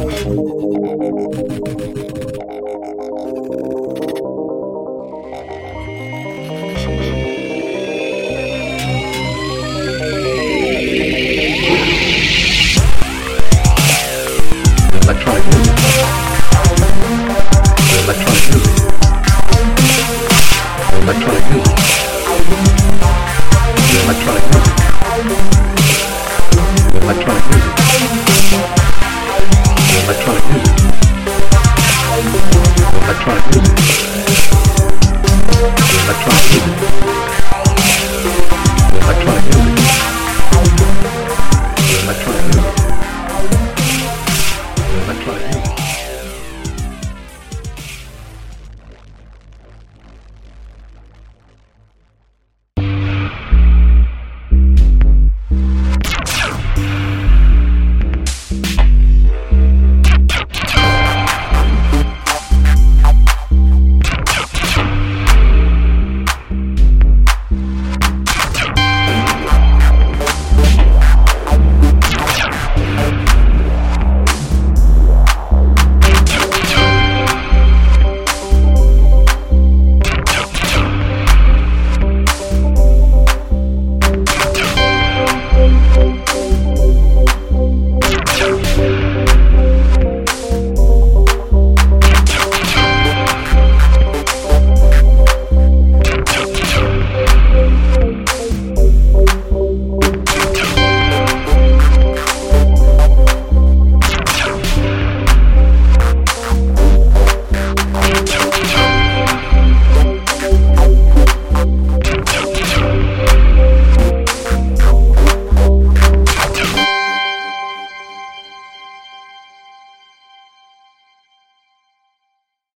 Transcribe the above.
electronic music. Electronic music electronic music. Electronic music.